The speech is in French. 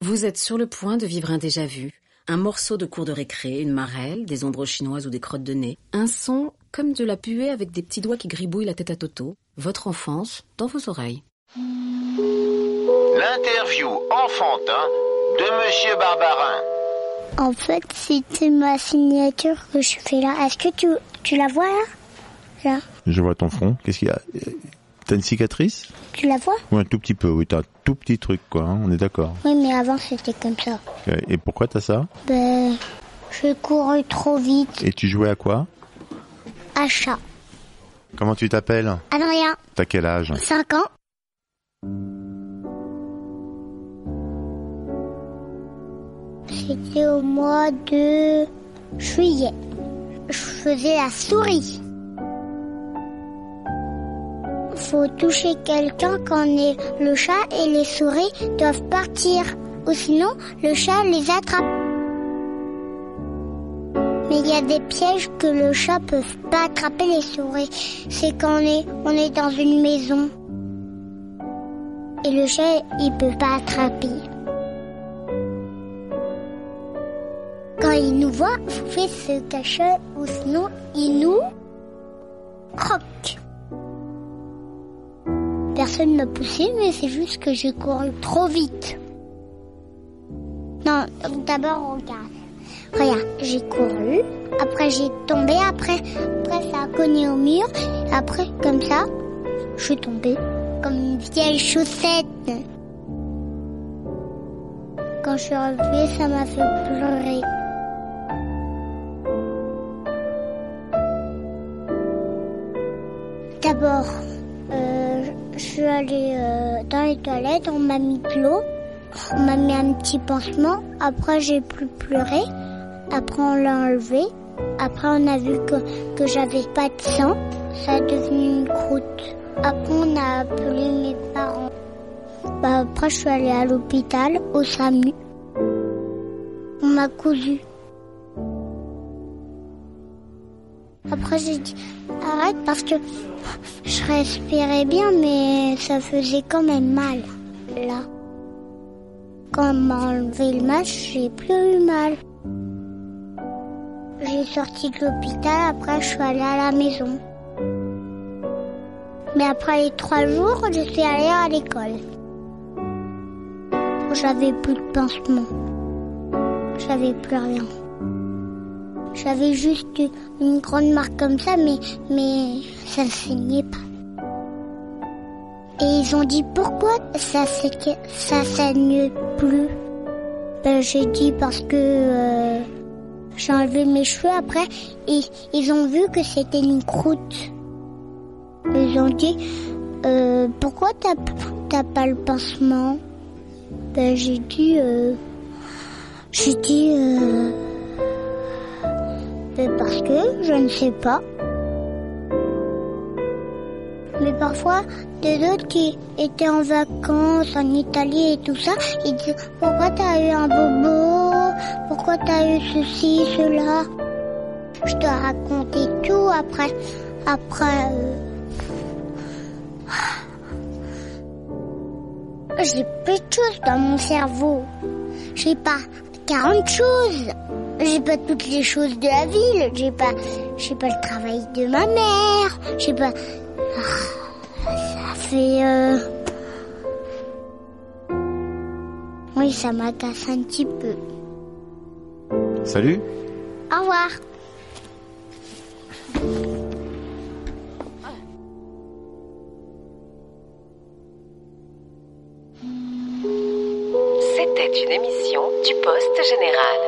Vous êtes sur le point de vivre un déjà-vu, un morceau de cours de récré, une marelle, des ombres chinoises ou des crottes de nez, un son comme de la puée avec des petits doigts qui gribouillent la tête à Toto, votre enfance dans vos oreilles. L'interview enfantin de Monsieur Barbarin. En fait, c'était ma signature que je fais là. Est-ce que tu, tu la vois là? Là. Je vois ton front. Qu'est-ce qu'il y a? T'as une cicatrice Tu la vois Ouais, un tout petit peu. Oui, t'as un tout petit truc, quoi. hein, on est d'accord. Oui, mais avant c'était comme ça. Et pourquoi t'as ça Ben, je couru trop vite. Et tu jouais à quoi Achat. Comment tu t'appelles Adrien, T'as quel âge 5 ans. C'était au mois de juillet. Je faisais la souris. Faut toucher quelqu'un quand est le chat et les souris doivent partir. Ou sinon, le chat les attrape. Mais il y a des pièges que le chat peut pas attraper les souris. C'est quand on est, dans une maison. Et le chat, il peut pas attraper. Quand il nous voit, il fait se cacher ou sinon il nous croque. Personne m'a poussé, mais c'est juste que j'ai couru trop vite. Non, d'abord regarde. Regarde, j'ai couru, après j'ai tombé, après, après ça a cogné au mur, après comme ça, je suis tombée comme une vieille chaussette. Quand je suis relevée, ça m'a fait pleurer. D'abord, euh, je suis allée euh, dans les toilettes, on m'a mis de l'eau, on m'a mis un petit pansement, après j'ai plus pleuré, après on l'a enlevé, après on a vu que, que j'avais pas de sang, ça a devenu une croûte. Après on a appelé mes parents. Bah, après je suis allée à l'hôpital, au SAMU. On m'a cousu. Après j'ai dit arrête parce que je respirais bien mais ça faisait quand même mal là. Quand on m'a enlevé le masque, j'ai plus eu mal. J'ai sorti de l'hôpital, après je suis allée à la maison. Mais après les trois jours, je suis allée à l'école. J'avais plus de pansement. J'avais plus rien. J'avais juste une grande marque comme ça, mais, mais ça ne saignait pas. Et ils ont dit pourquoi ça, ça saigne plus? Ben, j'ai dit parce que euh, j'ai enlevé mes cheveux après et ils ont vu que c'était une croûte. Ils ont dit euh, pourquoi t'as pas le pansement? Ben j'ai dit euh, j'ai dit ne sais pas. Mais parfois, des autres qui étaient en vacances en Italie et tout ça, ils disent pourquoi t'as eu un bobo, pourquoi t'as eu ceci, cela? Je dois raconter tout après, après. euh, J'ai plus de choses dans mon cerveau. J'ai pas 40 choses. J'ai pas toutes les choses de la ville. J'ai pas, j'ai pas le travail de ma mère. J'ai pas. Ah, Ça fait. euh, Oui, ça m'agace un petit peu. Salut Au revoir. C'était une émission du Poste Général.